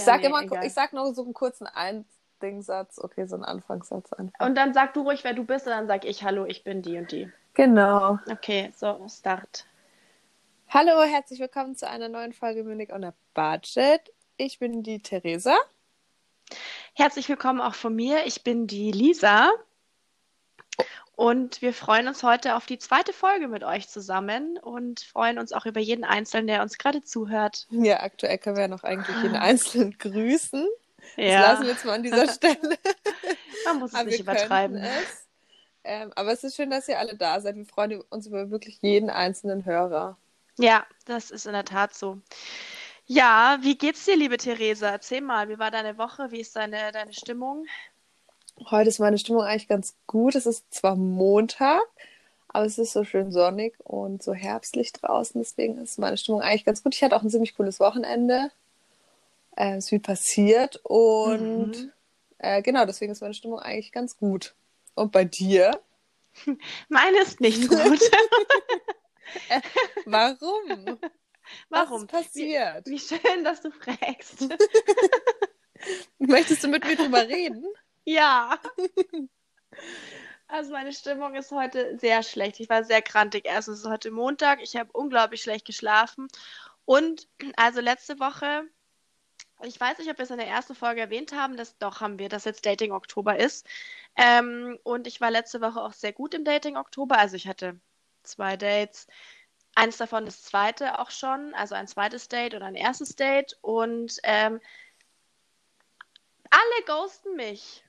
Ich sag nee, immer, egal. ich sag nur so einen kurzen Eindingsatz, okay, so einen Anfangssatz einfach. Und dann sag du ruhig, wer du bist, und dann sag ich, hallo, ich bin die und die. Genau. Okay, so, Start. Hallo, herzlich willkommen zu einer neuen Folge Munich on a Budget. Ich bin die Theresa. Herzlich willkommen auch von mir. Ich bin die Lisa. Und wir freuen uns heute auf die zweite Folge mit euch zusammen und freuen uns auch über jeden Einzelnen, der uns gerade zuhört. Ja, aktuell können wir ja noch eigentlich jeden Einzelnen grüßen. Das Ja, lassen wir jetzt mal an dieser Stelle. man muss es nicht übertreiben. es. Ähm, aber es ist schön, dass ihr alle da seid. Wir freuen uns über wirklich jeden einzelnen Hörer. Ja, das ist in der Tat so. Ja, wie geht's dir, liebe Theresa? Erzähl mal, wie war deine Woche? Wie ist deine, deine Stimmung? Heute ist meine Stimmung eigentlich ganz gut. Es ist zwar Montag, aber es ist so schön sonnig und so herbstlich draußen. Deswegen ist meine Stimmung eigentlich ganz gut. Ich hatte auch ein ziemlich cooles Wochenende. Äh, es ist viel passiert und Mhm. äh, genau, deswegen ist meine Stimmung eigentlich ganz gut. Und bei dir? Meine ist nicht gut. Warum? Warum? Was ist passiert? Wie schön, dass du fragst. Möchtest du mit mir drüber reden? Ja. Also meine Stimmung ist heute sehr schlecht. Ich war sehr krantig. Erstens ist heute Montag. Ich habe unglaublich schlecht geschlafen. Und also letzte Woche, ich weiß nicht, ob wir es in der ersten Folge erwähnt haben, dass doch haben wir, dass jetzt Dating Oktober ist. Ähm, und ich war letzte Woche auch sehr gut im Dating Oktober. Also ich hatte zwei Dates. Eins davon das zweite auch schon, also ein zweites Date und ein erstes Date. Und ähm, alle ghosten mich.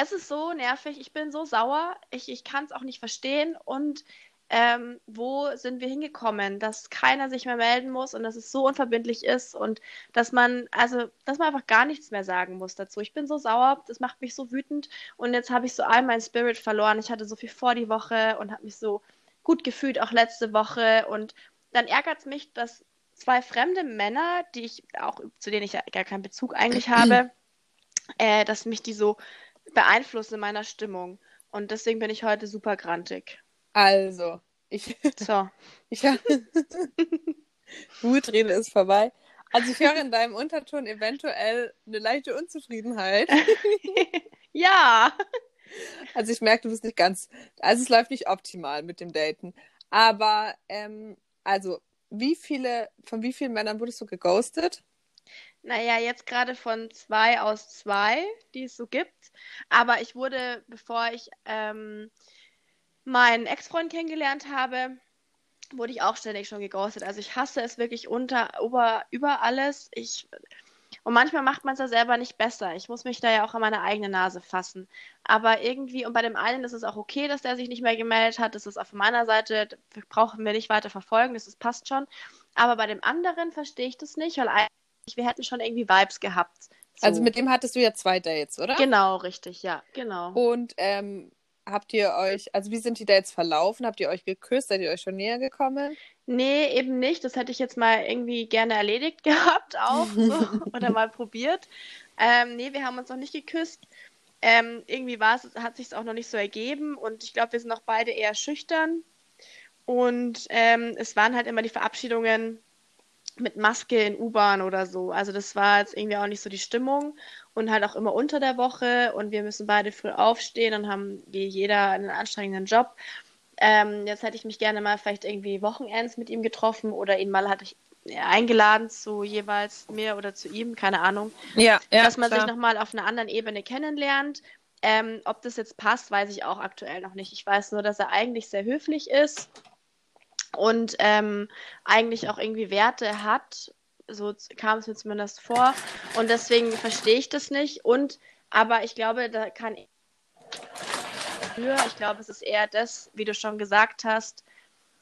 Es ist so nervig, ich bin so sauer, ich, ich kann es auch nicht verstehen. Und ähm, wo sind wir hingekommen, dass keiner sich mehr melden muss und dass es so unverbindlich ist und dass man, also, dass man einfach gar nichts mehr sagen muss dazu. Ich bin so sauer, das macht mich so wütend und jetzt habe ich so all meinen Spirit verloren. Ich hatte so viel vor die Woche und habe mich so gut gefühlt, auch letzte Woche. Und dann ärgert es mich, dass zwei fremde Männer, die ich auch, zu denen ich ja gar keinen Bezug eigentlich habe, äh, dass mich die so beeinflussen in meiner Stimmung. Und deswegen bin ich heute super grantig. Also, ich, So. ich Wutrede ist vorbei. Also ich höre in deinem Unterton eventuell eine leichte Unzufriedenheit. ja. Also ich merke, du bist nicht ganz, also es läuft nicht optimal mit dem Daten. Aber ähm, also wie viele, von wie vielen Männern wurdest du geghostet? Naja, jetzt gerade von zwei aus zwei, die es so gibt. Aber ich wurde, bevor ich ähm, meinen Ex-Freund kennengelernt habe, wurde ich auch ständig schon geghostet. Also ich hasse es wirklich unter, über, über alles. Ich, und manchmal macht man es ja selber nicht besser. Ich muss mich da ja auch an meine eigene Nase fassen. Aber irgendwie, und bei dem einen ist es auch okay, dass der sich nicht mehr gemeldet hat. Das ist auf meiner Seite, brauchen wir nicht weiter verfolgen, das ist, passt schon. Aber bei dem anderen verstehe ich das nicht, weil wir hätten schon irgendwie Vibes gehabt. So. Also mit dem hattest du ja zwei Dates, oder? Genau, richtig, ja, genau. Und ähm, habt ihr euch, also wie sind die Dates verlaufen? Habt ihr euch geküsst? Seid ihr euch schon näher gekommen? Nee, eben nicht. Das hätte ich jetzt mal irgendwie gerne erledigt gehabt auch so, oder mal probiert. Ähm, nee, wir haben uns noch nicht geküsst. Ähm, irgendwie war es, hat sich auch noch nicht so ergeben und ich glaube, wir sind auch beide eher schüchtern. Und ähm, es waren halt immer die Verabschiedungen mit Maske in U-Bahn oder so. Also das war jetzt irgendwie auch nicht so die Stimmung und halt auch immer unter der Woche und wir müssen beide früh aufstehen und haben wie jeder einen anstrengenden Job. Ähm, jetzt hätte ich mich gerne mal vielleicht irgendwie Wochenends mit ihm getroffen oder ihn mal hatte ich eingeladen zu jeweils mir oder zu ihm, keine Ahnung, Ja, ja. dass man sich nochmal auf einer anderen Ebene kennenlernt. Ähm, ob das jetzt passt, weiß ich auch aktuell noch nicht. Ich weiß nur, dass er eigentlich sehr höflich ist und ähm, eigentlich auch irgendwie Werte hat. So kam es mir zumindest vor. Und deswegen verstehe ich das nicht. Und aber ich glaube, da kann ich. Ich glaube, es ist eher das, wie du schon gesagt hast,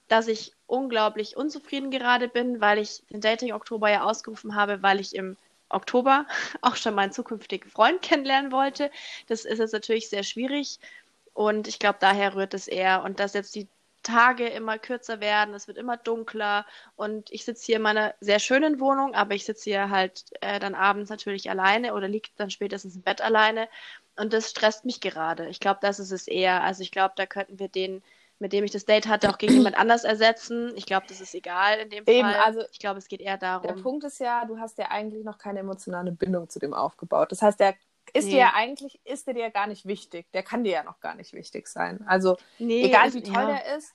dass ich unglaublich unzufrieden gerade bin, weil ich den Dating Oktober ja ausgerufen habe, weil ich im Oktober auch schon meinen zukünftigen Freund kennenlernen wollte. Das ist jetzt natürlich sehr schwierig und ich glaube, daher rührt es eher. Und dass jetzt die Tage immer kürzer werden, es wird immer dunkler und ich sitze hier in meiner sehr schönen Wohnung, aber ich sitze hier halt äh, dann abends natürlich alleine oder liege dann spätestens im Bett alleine und das stresst mich gerade. Ich glaube, das ist es eher. Also ich glaube, da könnten wir den mit dem ich das Date hatte, auch gegen jemand anders ersetzen. Ich glaube, das ist egal in dem Eben, Fall. also ich glaube, es geht eher Der darum. Punkt ist ja, du hast ja eigentlich noch keine emotionale Bindung zu dem aufgebaut. Das heißt, der ist Nee. dir ja eigentlich, ist der dir ja gar nicht wichtig. Der kann dir ja noch gar nicht wichtig sein. Also, Nee, egal es- wie toll ja. der ist,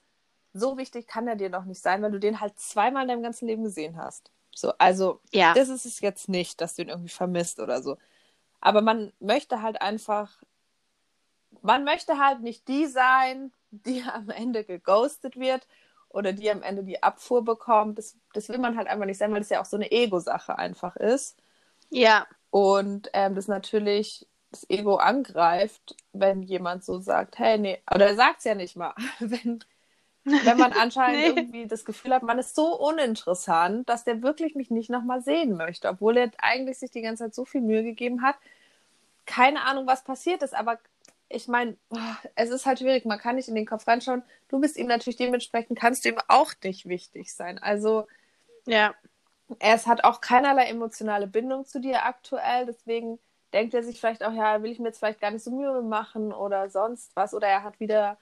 so wichtig kann der dir noch nicht sein, weil du den halt zweimal in deinem ganzen Leben gesehen hast. So, also, Ja. das ist es jetzt nicht, dass du ihn irgendwie vermisst oder so. Aber man möchte halt einfach, man möchte halt nicht die sein, die am Ende geghostet wird oder die am Ende die Abfuhr bekommt. Das, das will man halt einfach nicht sein, weil das ja auch so eine Ego-Sache einfach ist. Ja, Und ähm, das natürlich das Ego angreift, wenn jemand so sagt, hey, nee, oder er sagt es ja nicht mal. Wenn, wenn man anscheinend Nee. irgendwie das Gefühl hat, man ist so uninteressant, dass der wirklich mich nicht nochmal sehen möchte, obwohl er eigentlich sich die ganze Zeit so viel Mühe gegeben hat. Keine Ahnung, was passiert ist, aber ich meine, es ist halt schwierig, man kann nicht in den Kopf reinschauen. Du bist ihm natürlich dementsprechend, kannst du ihm auch nicht wichtig sein. Also ja. Es hat auch keinerlei emotionale Bindung zu dir aktuell, deswegen denkt er sich vielleicht auch, ja, will ich mir jetzt vielleicht gar nicht so Mühe machen oder sonst was. Oder er hat wieder,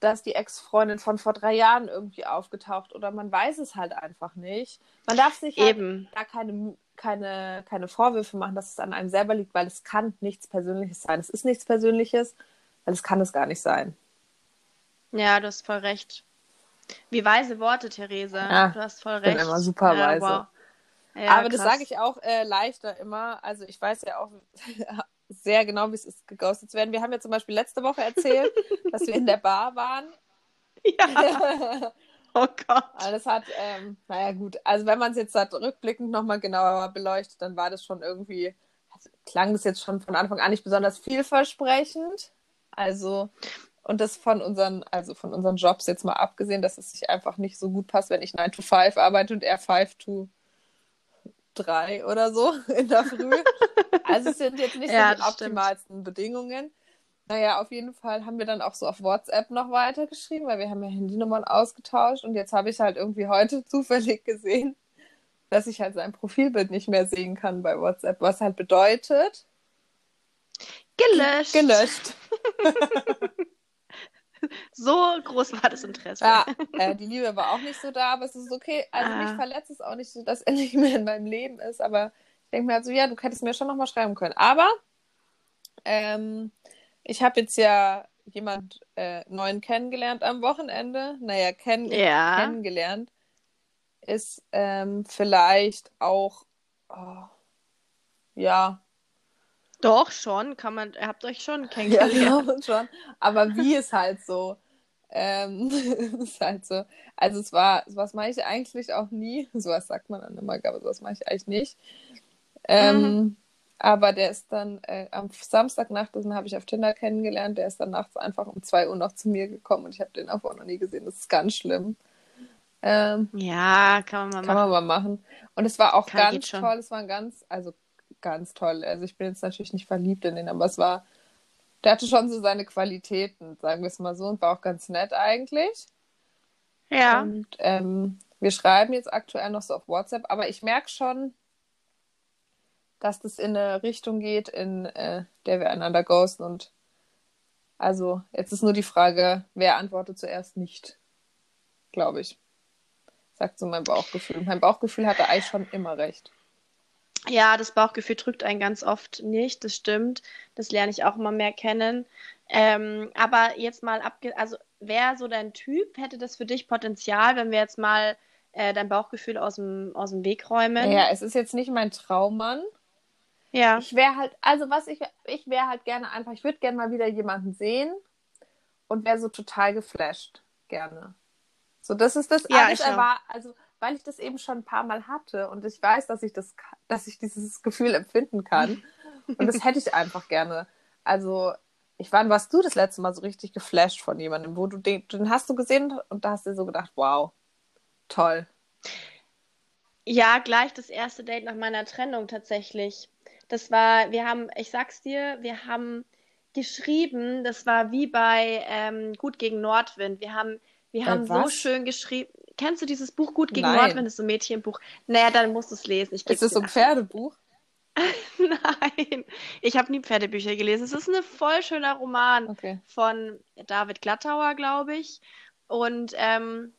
dass die Ex-Freundin von vor drei Jahren irgendwie aufgetaucht oder man weiß es halt einfach nicht. Man darf sich halt Eben. da keine, keine, keine Vorwürfe machen, dass es an einem selber liegt, weil es kann nichts Persönliches sein. Es ist nichts Persönliches, weil es kann es gar nicht sein. Ja, du hast voll recht. Wie weise Worte, Therese. Ja, du hast voll ich bin recht. immer super ja, weise. Wow. Ja, Aber das krass. sage ich auch äh, leichter immer. Also ich weiß ja auch sehr genau, wie es ist, geghostet zu werden. Wir haben ja zum Beispiel letzte Woche erzählt, dass wir in der Bar waren. Ja. Oh Gott. Alles hat, ähm, naja gut, also wenn man es jetzt halt rückblickend nochmal genauer beleuchtet, dann war das schon irgendwie, also klang das jetzt schon von Anfang an nicht besonders vielversprechend. Also, und das von unseren, also von unseren Jobs jetzt mal abgesehen, dass es sich einfach nicht so gut passt, wenn ich 9 to 5 arbeite und er 5 to 3 oder so in der Früh. Also es sind jetzt nicht Ja, so die das stimmt. optimalsten Bedingungen. Naja, auf jeden Fall haben wir dann auch so auf WhatsApp noch weitergeschrieben, weil wir haben ja Handynummern ausgetauscht und jetzt habe ich halt irgendwie heute zufällig gesehen, dass ich halt sein Profilbild nicht mehr sehen kann bei WhatsApp, was halt bedeutet, Gelöscht. gelöscht. So groß war das Interesse. Ja, äh, die Liebe war auch nicht so da, aber es ist okay. Also mich Ah. verletzt es auch nicht so, dass er nicht mehr in meinem Leben ist, aber ich denke mir halt so, ja, du hättest mir schon nochmal schreiben können. Aber ähm, ich habe jetzt ja jemand äh, neuen kennengelernt am Wochenende. Naja, kenn Ja. kennengelernt ist ähm, vielleicht auch, oh, ja, Doch, schon. Kann man, ihr habt euch schon Ja, kennengelernt. ja, schon. Aber wie ist halt so. Ähm, ist halt so. Also es war, sowas mache ich eigentlich auch nie. Sowas sagt man dann immer, aber sowas mache ich eigentlich nicht. Ähm, Aber der ist dann äh, am Samstagnacht, den habe ich auf Tinder kennengelernt, der ist dann nachts einfach um 2 Uhr noch zu mir gekommen und ich habe den auch noch nie gesehen. Das ist ganz schlimm. Ähm, Ja, kann man mal kann machen. man mal machen. Und es war auch Kann- ganz toll. Es war ein ganz, also ganz toll. Also ich bin jetzt natürlich nicht verliebt in den, aber es war, der hatte schon so seine Qualitäten, sagen wir es mal so, und war auch ganz nett eigentlich. Ja. Und ähm, wir schreiben jetzt aktuell noch so auf WhatsApp, aber ich merke schon, dass das in eine Richtung geht, in äh, der wir einander ghosten. Und also jetzt ist nur die Frage, wer antwortet zuerst nicht, glaube ich. Sagt so mein Bauchgefühl. Mein Bauchgefühl hatte eigentlich schon immer recht. Ja, das Bauchgefühl drückt einen ganz oft nicht, das stimmt. Das lerne ich auch immer mehr kennen. Ähm, aber jetzt mal abge... Also, wäre so dein Typ? Hätte das für dich Potenzial, wenn wir jetzt mal äh, dein Bauchgefühl aus dem, aus dem Weg räumen? Naja, es ist jetzt nicht mein Traummann. Ja. Ich wäre halt, also was ich, ich wäre halt gerne einfach, ich würde gerne mal wieder jemanden sehen und wäre so total geflasht. Gerne. So, das ist das Ja, alles ich auch. erwar also weil ich das eben schon ein paar Mal hatte und ich weiß, dass ich das, dass ich dieses Gefühl empfinden kann. und das hätte ich einfach gerne. Also, ich wann warst du das letzte Mal so richtig geflasht von jemandem, wo du den, den hast du gesehen und da hast du so gedacht, wow, toll. Ja, gleich das erste Date nach meiner Trennung tatsächlich. Das war, wir haben, ich sag's dir, wir haben geschrieben, das war wie bei ähm, Gut gegen Nordwind. Wir haben, wir Bei haben so schön geschrieben. Kennst du dieses Buch Gut gegen Nein. Nordwind? Das ist so ein Mädchenbuch. Naja, dann musst du es lesen. Ich Ist das geb's so ein Pferdebuch? Nein, ich habe nie Pferdebücher gelesen. Es ist ein voll schöner Roman Okay. von David Glattauer, glaube ich. Und ähm,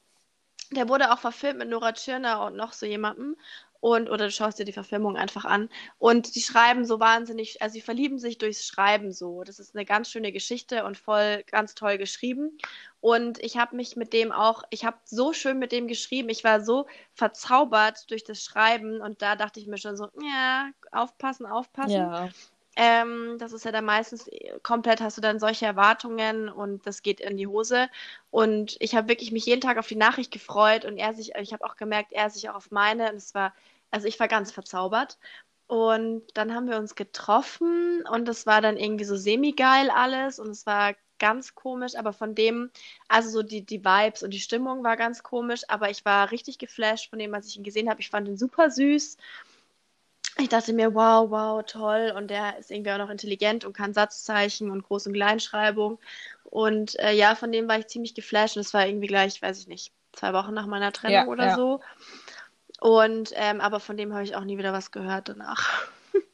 der wurde auch verfilmt mit Nora Tschirner und noch so jemandem. Und, oder du schaust dir die Verfilmung einfach an. Und die schreiben so wahnsinnig, also sie verlieben sich durchs Schreiben so. Das ist eine ganz schöne Geschichte und voll ganz toll geschrieben. Und ich habe mich mit dem auch, ich habe so schön mit dem geschrieben. Ich war so verzaubert durch das Schreiben und da dachte ich mir schon so, ja, aufpassen, aufpassen. Ja. Ähm, das ist ja dann meistens komplett, hast du dann solche Erwartungen und das geht in die Hose. Und ich habe wirklich mich jeden Tag auf die Nachricht gefreut und er sich, ich habe auch gemerkt, er sich auch auf meine. Und es war, also ich war ganz verzaubert. Und dann haben wir uns getroffen und es war dann irgendwie so semi-geil alles und es war ganz komisch, aber von dem, also so die, die Vibes und die Stimmung war ganz komisch, aber ich war richtig geflasht von dem, was ich ihn gesehen habe. Ich fand ihn super süß. Ich dachte mir, wow, wow, toll. Und der ist irgendwie auch noch intelligent und kann Satzzeichen und Groß- und Kleinschreibung. Und äh, ja, von dem war ich ziemlich geflasht. Und es war irgendwie gleich, weiß ich nicht, zwei Wochen nach meiner Trennung Ja, oder ja. so. Und ähm, aber von dem habe ich auch nie wieder was gehört danach.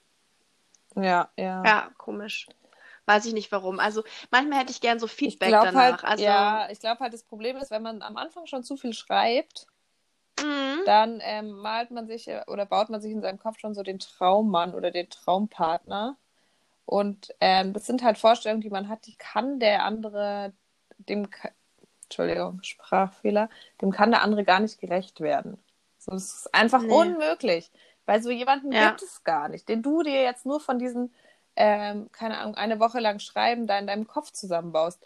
Ja, ja. Ja, komisch. Weiß ich nicht warum. Also manchmal hätte ich gern so Feedback glaube danach. halt, Also, ja, ich glaube halt, das Problem ist, wenn man am Anfang schon zu viel schreibt, mhm. dann ähm, malt man sich äh, oder baut man sich in seinem Kopf schon so den Traummann oder den Traumpartner. Und ähm, das sind halt Vorstellungen, die man hat, die kann der andere, dem, Entschuldigung, Sprachfehler, dem kann der andere gar nicht gerecht werden. So, es ist einfach Nee. unmöglich, weil so jemanden Ja. gibt es gar nicht, den du dir jetzt nur von diesen, ähm, keine Ahnung, eine Woche lang Schreiben da in deinem Kopf zusammenbaust.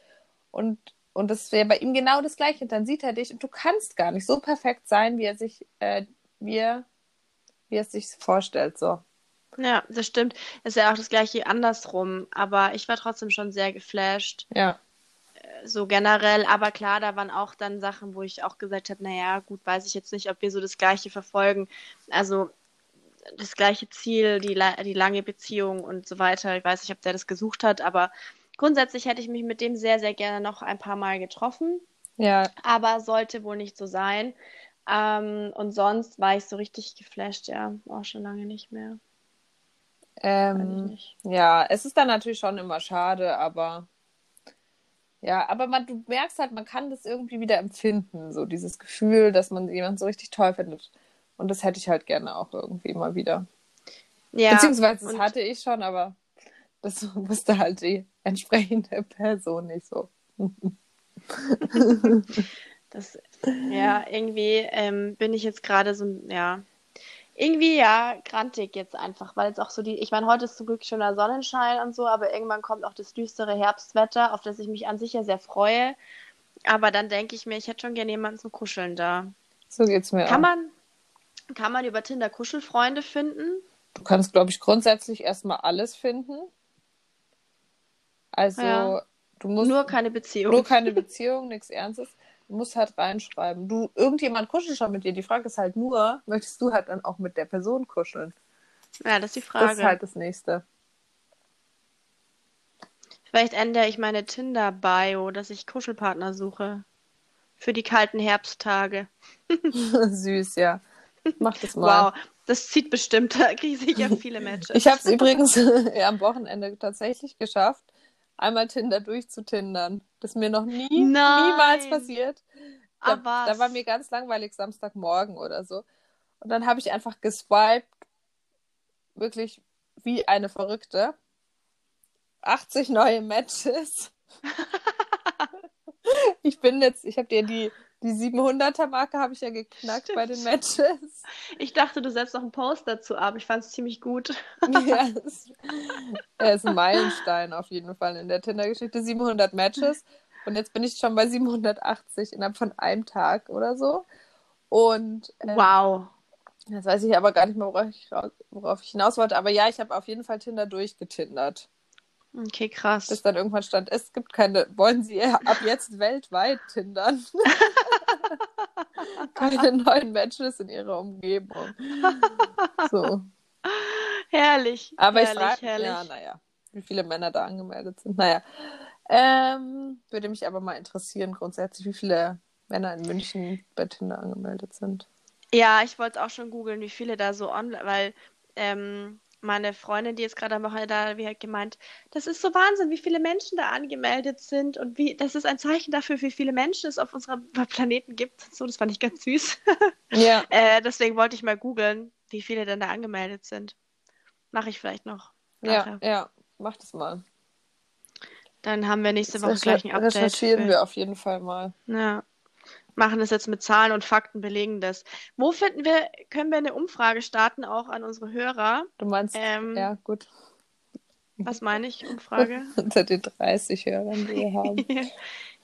Und, und das wäre bei ihm genau das Gleiche. Dann sieht er dich und du kannst gar nicht so perfekt sein, wie er sich, äh, wie er, wie er es sich vorstellt. So. Ja, das stimmt. Ist ja auch das gleiche andersrum. Aber ich war trotzdem schon sehr geflasht. Ja. So generell, aber klar, da waren auch dann Sachen, wo ich auch gesagt habe, naja, gut, weiß ich jetzt nicht, ob wir so das Gleiche verfolgen. Also das gleiche Ziel, die, die lange Beziehung und so weiter. Ich weiß nicht, ob der das gesucht hat, aber grundsätzlich hätte ich mich mit dem sehr, sehr gerne noch ein paar Mal getroffen, Ja, aber sollte wohl nicht so sein. Ähm, und sonst war ich so richtig geflasht, ja, auch schon lange nicht mehr. Ähm, nicht. ja, es ist dann natürlich schon immer schade, aber ja, aber man, du merkst halt, man kann das irgendwie wieder empfinden, so dieses Gefühl, dass man jemanden so richtig toll findet. Und das hätte ich halt gerne auch irgendwie mal wieder. Ja, Beziehungsweise das hatte ich schon, aber das wusste halt die entsprechende Person nicht so. Das, ja, irgendwie ähm, bin ich jetzt gerade so, ja, irgendwie ja, grantig jetzt einfach, weil es auch so die, ich meine, heute ist zum Glück schöner Sonnenschein und so, aber irgendwann kommt auch das düstere Herbstwetter, auf das ich mich an sich ja sehr freue. Aber dann denke ich mir, ich hätte schon gerne jemanden zum Kuscheln da. So geht's mir Kann auch. man, kann man über Tinder Kuschelfreunde finden? Du kannst, glaube ich, grundsätzlich erstmal alles finden. Also, Ja. du musst Nur keine Beziehung. nur keine Beziehung, nichts Ernstes. Du musst halt reinschreiben. Du, irgendjemand kuschelt schon mit dir. Die Frage ist halt nur, möchtest du halt dann auch mit der Person kuscheln? Ja, das ist die Das Frage. ist halt das Nächste. Vielleicht ändere ich meine Tinder-Bio, dass ich Kuschelpartner suche. Für die kalten Herbsttage. Süß, ja. Mach das mal. Wow, das zieht bestimmt. Ich sicher viele Matches. Ich habe es übrigens ja, am Wochenende tatsächlich geschafft, einmal Tinder durchzutindern. Das ist mir noch nie, Nein. niemals passiert. Da, was? da war mir ganz langweilig Samstagmorgen oder so. Und dann habe ich einfach geswiped, wirklich wie eine Verrückte. 80 neue Matches. ich bin jetzt, ich habe dir die, die 700er Marke habe ich ja geknackt bei den Matches. Ich dachte, du setzt noch einen Post dazu ab. Ich fand es ziemlich gut. ja, es, er ist ein Meilenstein auf jeden Fall in der Tinder-Geschichte. 700 Matches. Und jetzt bin ich schon bei 780 innerhalb von einem Tag oder so. Und ähm, Wow. jetzt weiß ich aber gar nicht mehr, worauf ich, worauf ich hinaus wollte. Aber ja, ich habe auf jeden Fall Tinder durchgetindert. Okay, krass. Bis dann irgendwann stand, es gibt keine, wollen Sie ab jetzt weltweit tindern? keine neuen Matches in Ihrer Umgebung. So. herrlich. Aber ich herrlich, frage, herrlich. ja, naja, wie viele Männer da angemeldet sind. Naja, ähm, würde mich aber mal interessieren grundsätzlich, wie viele Männer in München bei Tinder angemeldet sind. Ja, ich wollte auch schon googeln, wie viele da so online, weil ähm, meine Freundin, die jetzt gerade am Wochenende da, wie hat gemeint, das ist so Wahnsinn, wie viele Menschen da angemeldet sind und wie, das ist ein Zeichen dafür, wie viele Menschen es auf unserem Planeten gibt. So, das fand ich ganz süß. Ja. äh, deswegen wollte ich mal googeln, wie viele denn da angemeldet sind. Mache ich vielleicht noch. Ja, nachher. ja, mach das mal. Dann haben wir nächste Woche gleich ein Update. recherchieren für- wir auf jeden Fall mal. Ja. Machen das jetzt mit Zahlen und Fakten, belegen das. Wo finden wir, können wir eine Umfrage starten, auch an unsere Hörer? Du meinst, Ähm, ja, gut, Was meine ich, Umfrage? unter den 30 Hörern, die wir haben.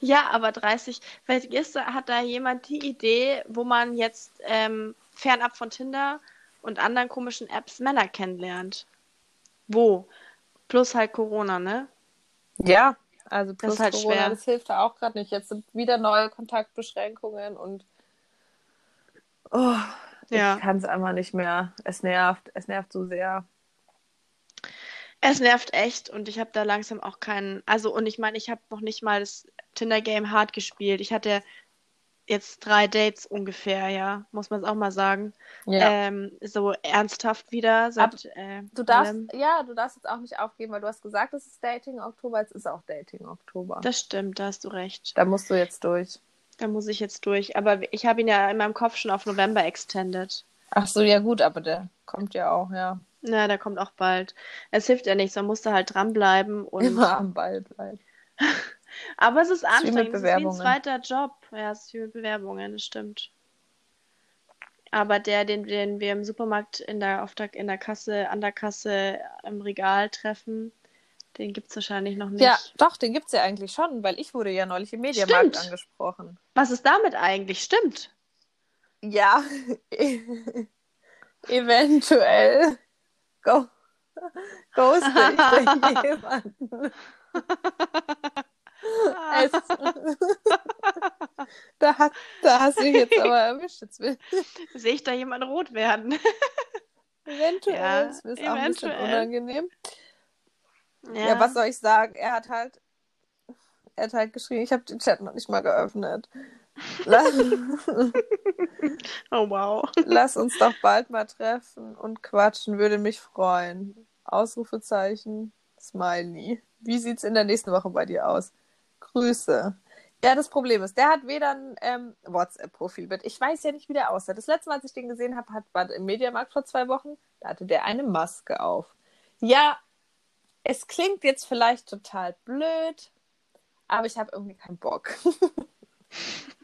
Ja, aber 30. Vielleicht ist, hat da jemand die Idee, wo man jetzt ähm, fernab von Tinder und anderen komischen Apps Männer kennenlernt. Wo? Plus halt Corona, ne? Ja, also Das plus ist halt Corona, schwer. das hilft da auch gerade nicht. Jetzt sind wieder neue Kontaktbeschränkungen und oh, Ja. ich kann es einfach nicht mehr. Es nervt, es nervt so sehr. Es nervt echt und ich habe da langsam auch keinen. Also, und ich meine, ich habe noch nicht mal das Tinder-Game hart gespielt. Ich hatte jetzt drei Dates ungefähr, ja, muss man es auch mal sagen. Ja. Ähm, so ernsthaft wieder seit äh, du darfst, allem. ja, du darfst jetzt auch nicht aufgeben, weil du hast gesagt, es ist Dating Oktober, jetzt ist auch Dating Oktober. Das stimmt, da hast du recht. Da musst du jetzt durch. Da muss ich jetzt durch. Aber ich habe ihn ja in meinem Kopf schon auf November extended. Ach so, ja gut, aber der kommt ja auch, ja. Na, der kommt auch bald. Es hilft ja nichts, man muss da halt dranbleiben und. Immer am Ball bleiben. Aber es ist anstrengend, es ist wie ein zweiter Job. Ja, es mit Bewerbungen, das stimmt. Aber der, den, den wir im Supermarkt in der, auf der, in der Kasse, an der Kasse im Regal treffen, den gibt es wahrscheinlich noch nicht. Ja, doch, den gibt's ja eigentlich schon, weil ich wurde ja neulich im Mediamarkt Stimmt. angesprochen. Was ist damit eigentlich? Stimmt. Ja, eventuell go ghoste ich jemanden. Es, da, hat, da hast du mich jetzt aber erwischt. Jetzt will, Sehe ich da jemand rot werden? eventuell Ja, ist mir auch ein bisschen unangenehm. Ja. was soll ich sagen? Er hat halt, er hat halt geschrieben, ich habe den Chat noch nicht mal geöffnet. Lass, Oh, wow. lass uns doch bald mal treffen und quatschen, würde mich freuen. Ausrufezeichen, Smiley. Wie sieht's in der nächsten Woche bei dir aus? Grüße. Ja, das Problem ist, der hat weder ein ähm, WhatsApp-Profilbild. Ich weiß ja nicht, wie der aussah. Das letzte Mal, als ich den gesehen habe, hat, war im Mediamarkt vor zwei Wochen. Da hatte der eine Maske auf. Ja, es klingt jetzt vielleicht total blöd, aber ich habe irgendwie keinen Bock.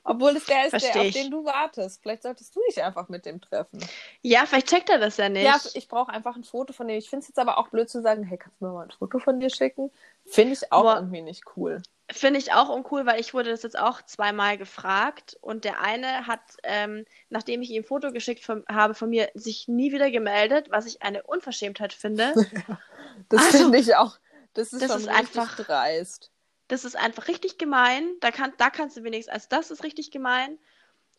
Obwohl es der ist, Versteh der, auf ich. den du wartest. Vielleicht solltest du dich einfach mit dem treffen. Ja, vielleicht checkt er das ja nicht. Ja, ich brauche einfach ein Foto von dem. Ich finde es jetzt aber auch blöd zu sagen, hey, kannst du mir mal ein Foto von dir schicken? Finde ich auch Boah. irgendwie nicht cool. Finde ich auch uncool, weil ich wurde das jetzt auch zweimal gefragt und der eine hat, ähm, nachdem ich ihm ein Foto geschickt von, habe von mir, sich nie wieder gemeldet, was ich eine Unverschämtheit finde. Das Also, finde ich auch. Das ist das schon ist einfach- dreist. Das ist einfach richtig gemein. Da, kann, da kannst du wenigstens, also das ist richtig gemein.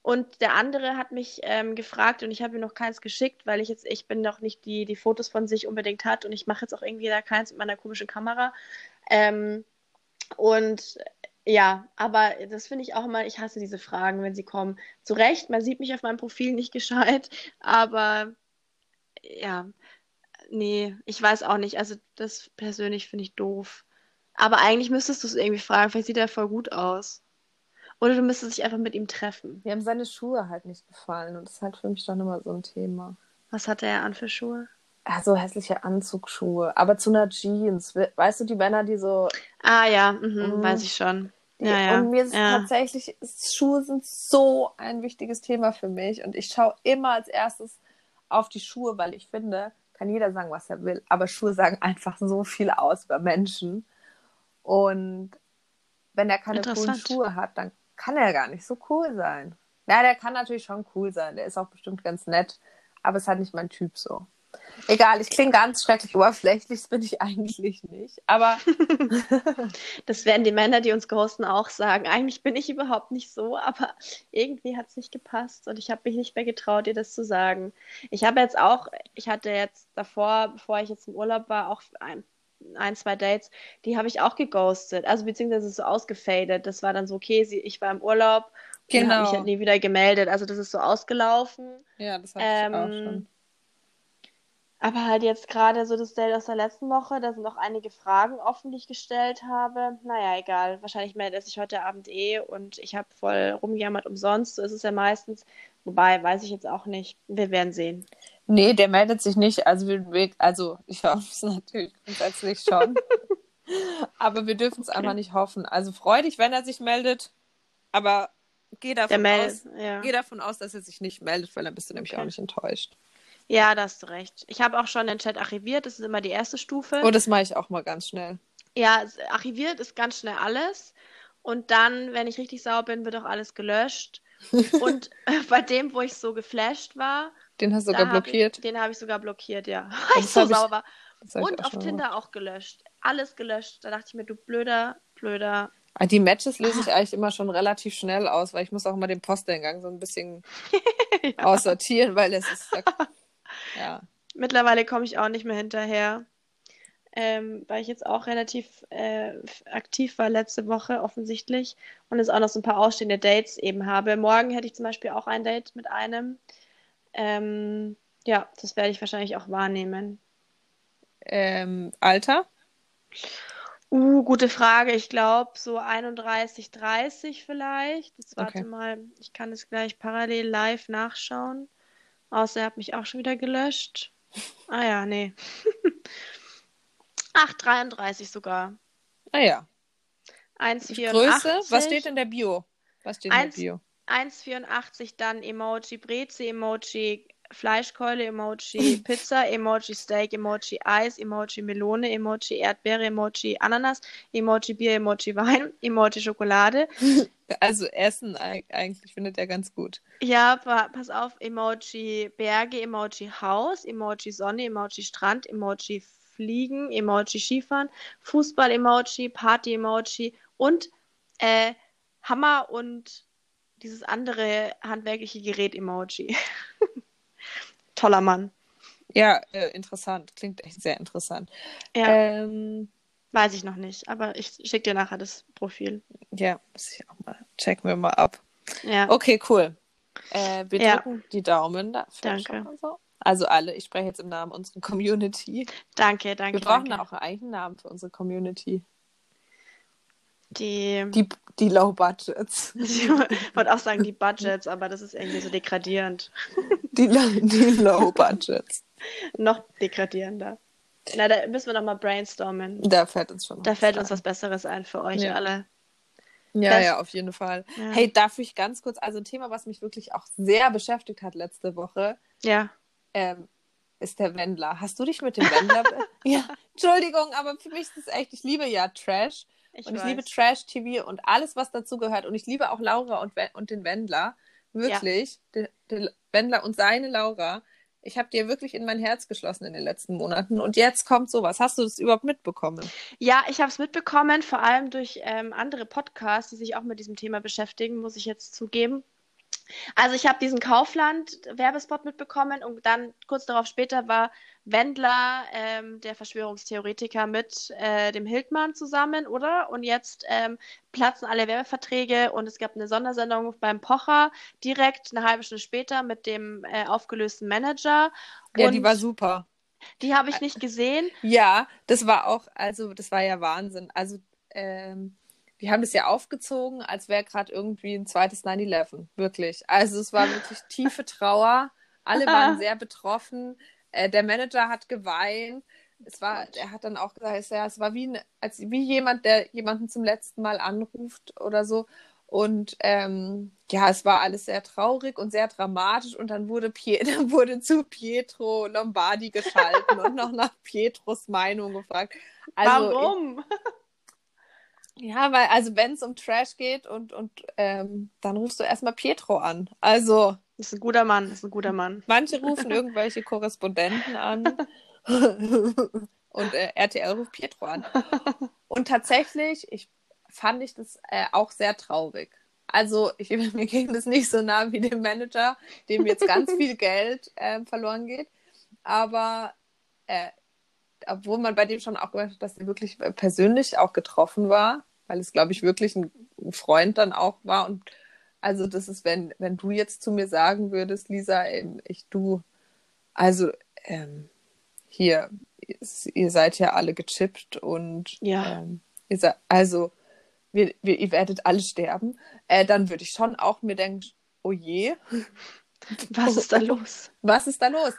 Und der andere hat mich ähm, gefragt und ich habe ihm noch keins geschickt, weil ich jetzt, ich bin noch nicht die, die Fotos von sich unbedingt hat und ich mache jetzt auch irgendwie da keins mit meiner komischen Kamera. Ähm, und ja, aber das finde ich auch immer, ich hasse diese Fragen, wenn sie kommen. Zu Recht, man sieht mich auf meinem Profil nicht gescheit, aber ja, nee, ich weiß auch nicht. Also das persönlich finde ich doof. Aber eigentlich müsstest du es irgendwie fragen, vielleicht sieht er voll gut aus. Oder du müsstest dich einfach mit ihm treffen. Mir haben seine Schuhe halt nicht gefallen und das ist halt für mich dann immer so ein Thema. Was hat er an für Schuhe? Ja, so hässliche Anzugsschuhe. Aber zu einer Jeans. We- Weißt du, die Männer, die so. Ah ja, mhm, Mhm. weiß ich schon. Die, Ja, ja. Und mir ist ja. tatsächlich, Schuhe sind so ein wichtiges Thema für mich. Und ich schaue immer als erstes auf die Schuhe, weil ich finde, kann jeder sagen, was er will. Aber Schuhe sagen einfach so viel aus über Menschen. Und wenn er keine coolen. Schuhe hat, dann kann er gar nicht so cool sein. Ja, der kann natürlich schon cool sein. Der ist auch bestimmt ganz nett. Aber ist halt nicht mein Typ so. Egal, ich klinge ganz schrecklich oberflächlich, das bin ich eigentlich nicht. Aber Das werden die Männer, die uns ghosten, auch sagen. Eigentlich bin ich überhaupt nicht so, aber irgendwie hat es nicht gepasst und ich habe mich nicht mehr getraut, dir das zu sagen. Ich habe jetzt auch, ich hatte jetzt davor, bevor ich jetzt im Urlaub war, auch ein, ein zwei Dates, die habe ich auch geghostet. Also beziehungsweise so ausgefadet. Das war dann so, okay, sie, ich war im Urlaub und habe mich Genau. halt nie wieder gemeldet. Also das ist so ausgelaufen. ja, das hatte ich auch schon. Aber halt jetzt gerade so das Date aus der letzten Woche, da sind noch einige Fragen offen, die ich gestellt habe. Naja, egal. Wahrscheinlich meldet er sich heute Abend eh und ich habe voll rumgejammert umsonst. So ist es ja meistens. Wobei, weiß ich jetzt auch nicht. Wir werden sehen. Nee, der meldet sich nicht. Also, wir, also ich hoffe es natürlich grundsätzlich schon. aber wir dürfen es okay. einfach nicht hoffen. Also freu dich, wenn er sich meldet. Aber geh davon, aus, ja. geh davon aus, dass er sich nicht meldet, weil dann bist du nämlich okay. auch nicht enttäuscht. Ja, da hast du recht. Ich habe auch schon den Chat archiviert, das ist immer die erste Stufe. Oh, das mache ich auch mal ganz schnell. Ja, archiviert ist ganz schnell alles. Und dann, wenn ich richtig sauer bin, wird auch alles gelöscht. Und bei dem, wo ich so geflasht war. Den hast du sogar blockiert. Ich, den habe ich sogar blockiert, ja. Weil ich so sauer war. Und auf Tinder auch gelöscht. Alles gelöscht. Da dachte ich mir, du blöder, blöder. Ah, die Matches löse ich eigentlich immer schon relativ schnell aus, weil ich muss auch immer den Posteingang so ein bisschen ja. aussortieren, weil es ist. Ja. Mittlerweile komme ich auch nicht mehr hinterher, ähm, weil ich jetzt auch relativ äh, aktiv war letzte Woche offensichtlich und jetzt auch noch so ein paar ausstehende Dates eben habe. Morgen hätte ich zum Beispiel auch ein Date mit einem. Ähm, ja, das werde ich wahrscheinlich auch wahrnehmen. Ähm, Alter? Uh, gute Frage. Ich glaube so 31, 30 vielleicht. Jetzt warte okay. mal, ich kann es gleich parallel live nachschauen. Außer er hat mich auch schon wieder gelöscht. Ah ja, nee. Ach, 33 sogar. Ah ja. 1,84. Größe? Was steht in der Bio? Was steht in 1, der Bio? 1,84 dann Emoji Breze, Emoji Fleischkeule, Emoji Pizza, Emoji Steak, Emoji Eis, Emoji Melone, Emoji Erdbeere, Emoji Ananas, Emoji Bier, Emoji Wein, Emoji Schokolade. Also Essen eigentlich findet er ganz gut. Ja, pass auf, Emoji Berge, Emoji Haus, Emoji Sonne, Emoji Strand, Emoji Fliegen, Emoji Skifahren, Fußball-Emoji, Party-Emoji und äh, Hammer und dieses andere handwerkliche Gerät-Emoji. toller Mann. Ja, äh, interessant. Klingt echt sehr interessant. Ja. Ähm, Weiß ich noch nicht, aber ich schicke dir nachher das Profil. Ja, muss ich auch mal. Checken wir mal ab. Ja. Okay, cool. Äh, wir ja. drücken die Daumen dafür. Danke. So. Also alle, ich spreche jetzt im Namen unserer Community. Danke, danke. Wir brauchen danke. auch einen eigenen Namen für unsere Community. Die, die, die Low Budgets. Ich wollte auch sagen die Budgets, aber das ist irgendwie so degradierend. Die, die Low Budgets. Noch degradierender. Na, da müssen wir noch mal brainstormen. Da fällt uns schon. Da fällt uns was Besseres ein für euch ja. alle. Ja, das, ja, auf jeden Fall. Ja. Hey, darf ich ganz kurz, also ein Thema, was mich wirklich auch sehr beschäftigt hat letzte Woche. Ja. Ähm, ist der Wendler. Hast du dich mit dem Wendler? ja, Entschuldigung, aber für mich ist es echt, ich liebe ja Trash. Ich und weiß. ich liebe Trash-TV und alles, was dazu gehört. Und ich liebe auch Laura und, und den Wendler. Wirklich. Ja. Den, den Wendler und seine Laura. Ich habe dir wirklich in mein Herz geschlossen in den letzten Monaten. Und jetzt kommt sowas. Hast du das überhaupt mitbekommen? Ja, ich habe es mitbekommen, vor allem durch ähm, andere Podcasts, die sich auch mit diesem Thema beschäftigen, muss ich jetzt zugeben. Also ich habe diesen Kaufland-Werbespot mitbekommen und dann kurz darauf später war Wendler, ähm, der Verschwörungstheoretiker, mit äh, dem Hildmann zusammen, oder? Und jetzt ähm, platzen alle Werbeverträge und es gab eine Sondersendung beim Pocher direkt eine halbe Stunde später mit dem äh, aufgelösten Manager. Ja, die war super. Die habe ich nicht gesehen. Ja, das war auch, also das war ja Wahnsinn. Also ähm, die haben das ja aufgezogen, als wäre gerade irgendwie ein zweites 9-11. Wirklich. Also es war wirklich tiefe Trauer. Alle waren sehr betroffen. Äh, der Manager hat geweint. Es war, er hat dann auch gesagt, ja, es war wie, als, wie jemand, der jemanden zum letzten Mal anruft oder so. Und ähm, ja, es war alles sehr traurig und sehr dramatisch. Und dann wurde, Pie dann wurde zu Pietro Lombardi geschalten und noch nach Pietros Meinung gefragt. Also, Warum? Ja, weil, also wenn es um Trash geht und, und ähm, dann rufst du erstmal Pietro an. Also. Ist ein guter Mann, ist ein guter Mann. Manche rufen irgendwelche Korrespondenten an und äh, RTL ruft Pietro an. Und tatsächlich, ich fand ich das äh, auch sehr traurig. Also ich, mir ging das nicht so nah wie dem Manager, dem jetzt ganz viel Geld äh, verloren geht. Aber äh, obwohl man bei dem schon auch gehört hat, dass er wirklich persönlich auch getroffen war, weil es, glaube ich, wirklich ein, Freund dann auch war. Und also das ist, wenn, wenn du jetzt zu mir sagen würdest, Lisa, ähm, ich du, also ähm, hier, ihr seid ja alle gechippt und Ja. ähm, ihr seid, also wir, wir, ihr werdet alle sterben, äh, dann würde ich schon auch mir denken, oh je, Was ist da los? was ist da los?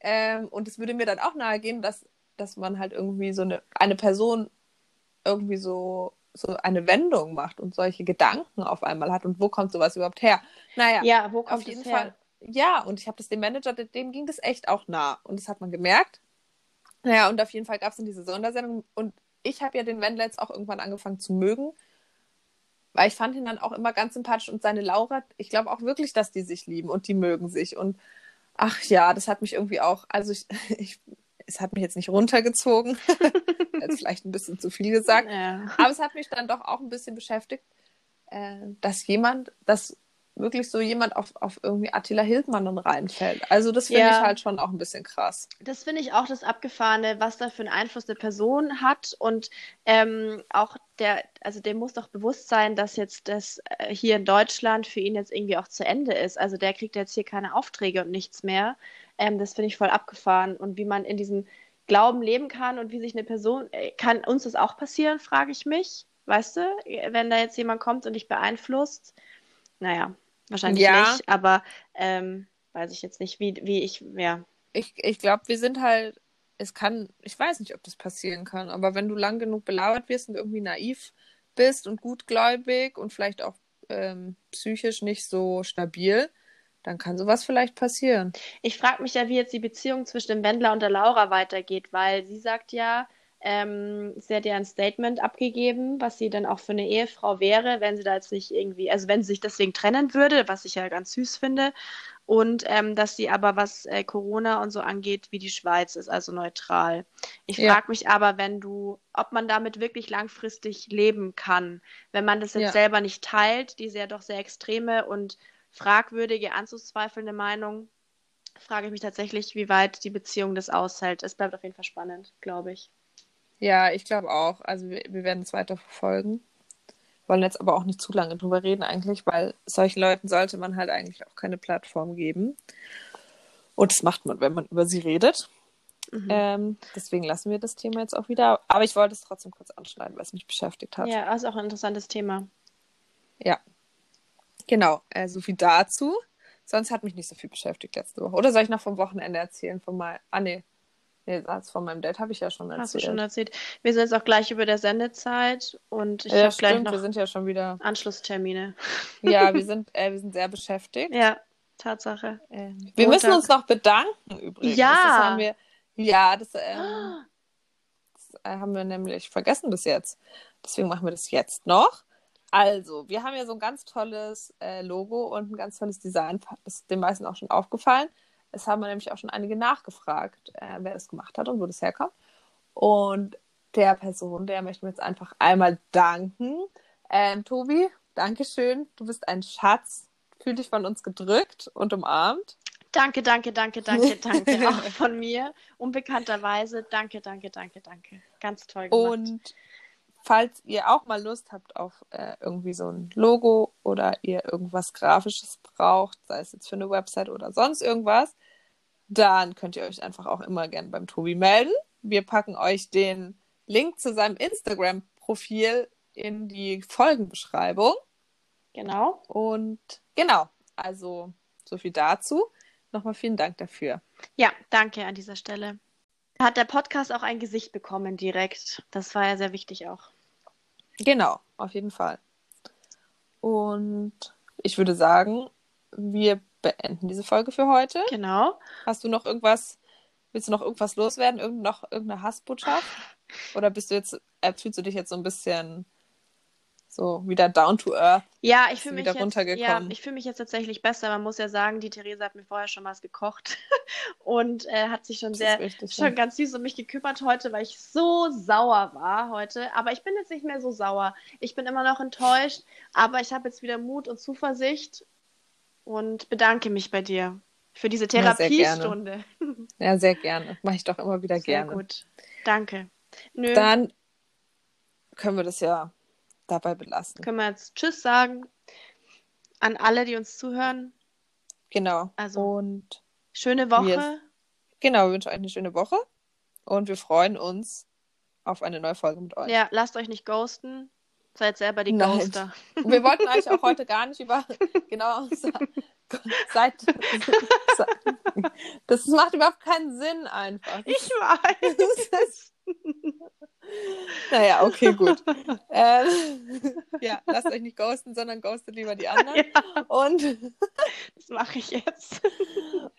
Ähm, und es würde mir dann auch nahegehen, dass, dass man halt irgendwie so eine, eine Person irgendwie so, so eine Wendung macht und solche Gedanken auf einmal hat. Und wo kommt sowas überhaupt her? Naja, Ja, wo kommt auf jeden das her? Fall. Ja, und ich habe das dem Manager, de- dem ging das echt auch nah. Und das hat man gemerkt. Naja, und auf jeden Fall gab es dann diese Sondersendung. Und ich habe ja den Wendler jetzt auch irgendwann angefangen zu mögen. Weil ich fand ihn dann auch immer ganz sympathisch. Und seine Laura, ich glaube auch wirklich, dass die sich lieben und die mögen sich. Und ach ja, das hat mich irgendwie auch, also ich, ich es hat mich jetzt nicht runtergezogen. jetzt vielleicht ein bisschen zu viel gesagt. Ja. Aber es hat mich dann doch auch ein bisschen beschäftigt, äh, dass jemand, dass wirklich so jemand auf, auf irgendwie Attila Hildmann dann reinfällt. Also das finde Ja. ich halt schon auch ein bisschen krass. Das finde ich auch das Abgefahrene, was da für einen Einfluss eine Person hat und ähm, auch der, also dem muss doch bewusst sein, dass jetzt das äh, hier in Deutschland für ihn jetzt irgendwie auch zu Ende ist. Also der kriegt jetzt hier keine Aufträge und nichts mehr. Ähm, das finde ich voll abgefahren und wie man in diesem Glauben leben kann und wie sich eine Person, äh, kann uns das auch passieren, frage ich mich. Weißt du, wenn da jetzt jemand kommt und dich beeinflusst, naja, wahrscheinlich Ja. nicht, aber ähm, weiß ich jetzt nicht, wie, wie ich, ja. Ich, ich glaube, wir sind halt, es kann, ich weiß nicht, ob das passieren kann, aber wenn du lang genug belabert wirst und irgendwie naiv bist und gutgläubig und vielleicht auch ähm, psychisch nicht so stabil, dann kann sowas vielleicht passieren. Ich frage mich ja, wie jetzt die Beziehung zwischen dem Wendler und der Laura weitergeht, weil sie sagt ja, ähm, sie hat ja ein Statement abgegeben, was sie dann auch für eine Ehefrau wäre, wenn sie da jetzt nicht irgendwie, also wenn sie sich deswegen trennen würde, was ich ja ganz süß finde. Und ähm, dass sie aber, was äh, Corona und so angeht, wie die Schweiz ist, also neutral. Ich Ja. frage mich aber, wenn du, ob man damit wirklich langfristig leben kann, wenn man das jetzt Ja. selber nicht teilt, diese ja doch sehr extreme und fragwürdige, anzuzweifelnde Meinung, frage ich mich tatsächlich, wie weit die Beziehung das aushält. Es bleibt auf jeden Fall spannend, glaube ich. Ja, ich glaube auch. Also wir, wir werden es weiter verfolgen. Wollen jetzt aber auch nicht zu lange drüber reden eigentlich, weil solchen Leuten sollte man halt eigentlich auch keine Plattform geben. Und das macht man, wenn man über sie redet. Mhm. Ähm, deswegen lassen wir das Thema jetzt auch wieder. Aber ich wollte es trotzdem kurz anschneiden, weil es mich beschäftigt hat. Ja, ist auch ein interessantes Thema. Genau, äh, so viel dazu. Sonst hat mich nicht so viel beschäftigt letzte Woche. Oder soll ich noch vom Wochenende erzählen? Von mein... Ah, nee. Nee, das von meinem Date habe ich ja schon erzählt. Hast du schon erzählt. Wir sind jetzt auch gleich über der Sendezeit und ich ja, habe gleich noch Wir sind ja schon wieder. Anschlusstermine. Ja, wir sind, äh, wir sind sehr beschäftigt. Ja, Tatsache. Ähm, wir Montag. müssen uns noch bedanken übrigens. Ja. Das haben wir, ja, das, ähm, das äh, haben wir nämlich vergessen bis jetzt. Deswegen machen wir das jetzt noch. Also, wir haben ja so ein ganz tolles äh, Logo und ein ganz tolles Design. Das ist den meisten auch schon aufgefallen. Es haben nämlich auch schon einige nachgefragt, äh, wer das gemacht hat und wo das herkommt. Und der Person, der möchten wir jetzt einfach einmal danken. Ähm, Tobi, Dankeschön. Du bist ein Schatz. Fühl dich von uns gedrückt und umarmt. Danke, danke, danke, danke, danke. Auch von mir. Unbekannterweise. Danke, danke, danke, danke. Ganz toll gemacht. Und falls ihr auch mal Lust habt auf äh, irgendwie so ein Logo oder ihr irgendwas Grafisches braucht, sei es jetzt für eine Website oder sonst irgendwas, dann könnt ihr euch einfach auch immer gerne beim Tobi melden. Wir packen euch den Link zu seinem Instagram-Profil in die Folgenbeschreibung. genau. Und genau, also so viel dazu. Nochmal vielen Dank dafür. Ja, danke an dieser Stelle. Hat der Podcast auch ein Gesicht bekommen direkt. Das war ja sehr wichtig auch. Genau, auf jeden Fall. Und ich würde sagen, wir beenden diese Folge für heute. Genau. Hast du noch irgendwas, willst du noch irgendwas loswerden? Irgend, noch irgendeine Hassbotschaft? Oder bist du jetzt, äh, fühlst du dich jetzt so ein bisschen so wieder down to earth? Ja, ich fühle mich wieder jetzt, ja, runtergekommen? ich fühle mich jetzt tatsächlich besser. Man muss ja sagen, die Theresa hat mir vorher schon was gekocht und äh, hat sich schon Das sehr, richtig. schon ganz süß um mich gekümmert heute, weil ich so sauer war heute. Aber ich bin jetzt nicht mehr so sauer. Ich bin immer noch enttäuscht, aber ich habe jetzt wieder Mut und Zuversicht und bedanke mich bei dir für diese Ja. Therapiestunde. Ja, sehr gerne. Mache ich doch immer wieder Sehr gerne. gut. Danke. Nö, Dann können wir das ja dabei belassen. können wir jetzt Tschüss sagen an alle, die uns zuhören. Genau. Also- Und Schöne Woche. Wir- genau, wir wünschen euch eine schöne Woche. Und wir freuen uns auf eine neue Folge mit euch. Ja, lasst euch nicht ghosten. Seid selber die Nein. Ghoster. Wir wollten eigentlich auch heute gar nicht über genau seit das macht überhaupt keinen Sinn einfach. Ich weiß. Naja, okay, gut. ähm, ja, lasst euch nicht ghosten, sondern ghostet lieber die anderen. Ja, Und das mache ich jetzt.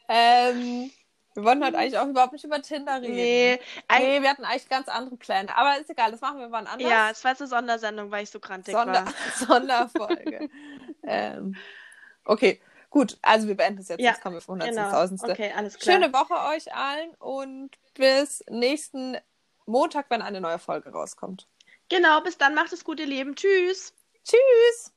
ähm, wir wollten heute eigentlich auch überhaupt nicht über Tinder reden. Nee, Nee, wir hatten eigentlich ganz andere Pläne. Aber ist egal, das machen wir wann anders. ja, es war jetzt eine Sondersendung, weil ich so krantig Sonder war. Sonderfolge. ähm, okay, gut. Also wir beenden es jetzt. Ja, Jetzt kommen wir vom Genau. Hunderttausendste. Okay, alles klar. Schöne Woche euch allen und bis nächsten Montag, wenn eine neue Folge rauskommt. Genau, bis dann macht es gut, ihr Lieben. Tschüss. Tschüss!